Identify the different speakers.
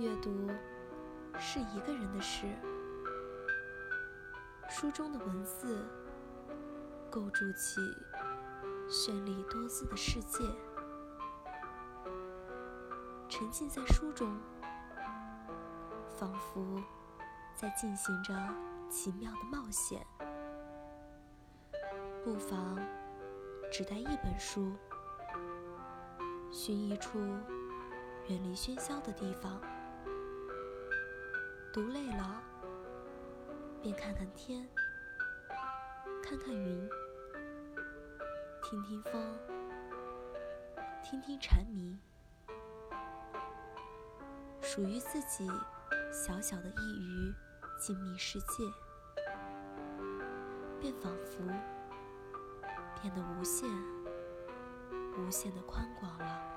Speaker 1: 阅读是一个人的事，书中的文字构筑起绚丽多姿的世界。沉浸在书中，仿佛在进行着奇妙的冒险。不妨只带一本书，寻一处远离喧嚣的地方。读累了，便看看天，看看云，听听风，听听蝉鸣，属于自己小小的一隅静谧世界，便仿佛变得无限、无限的宽广了。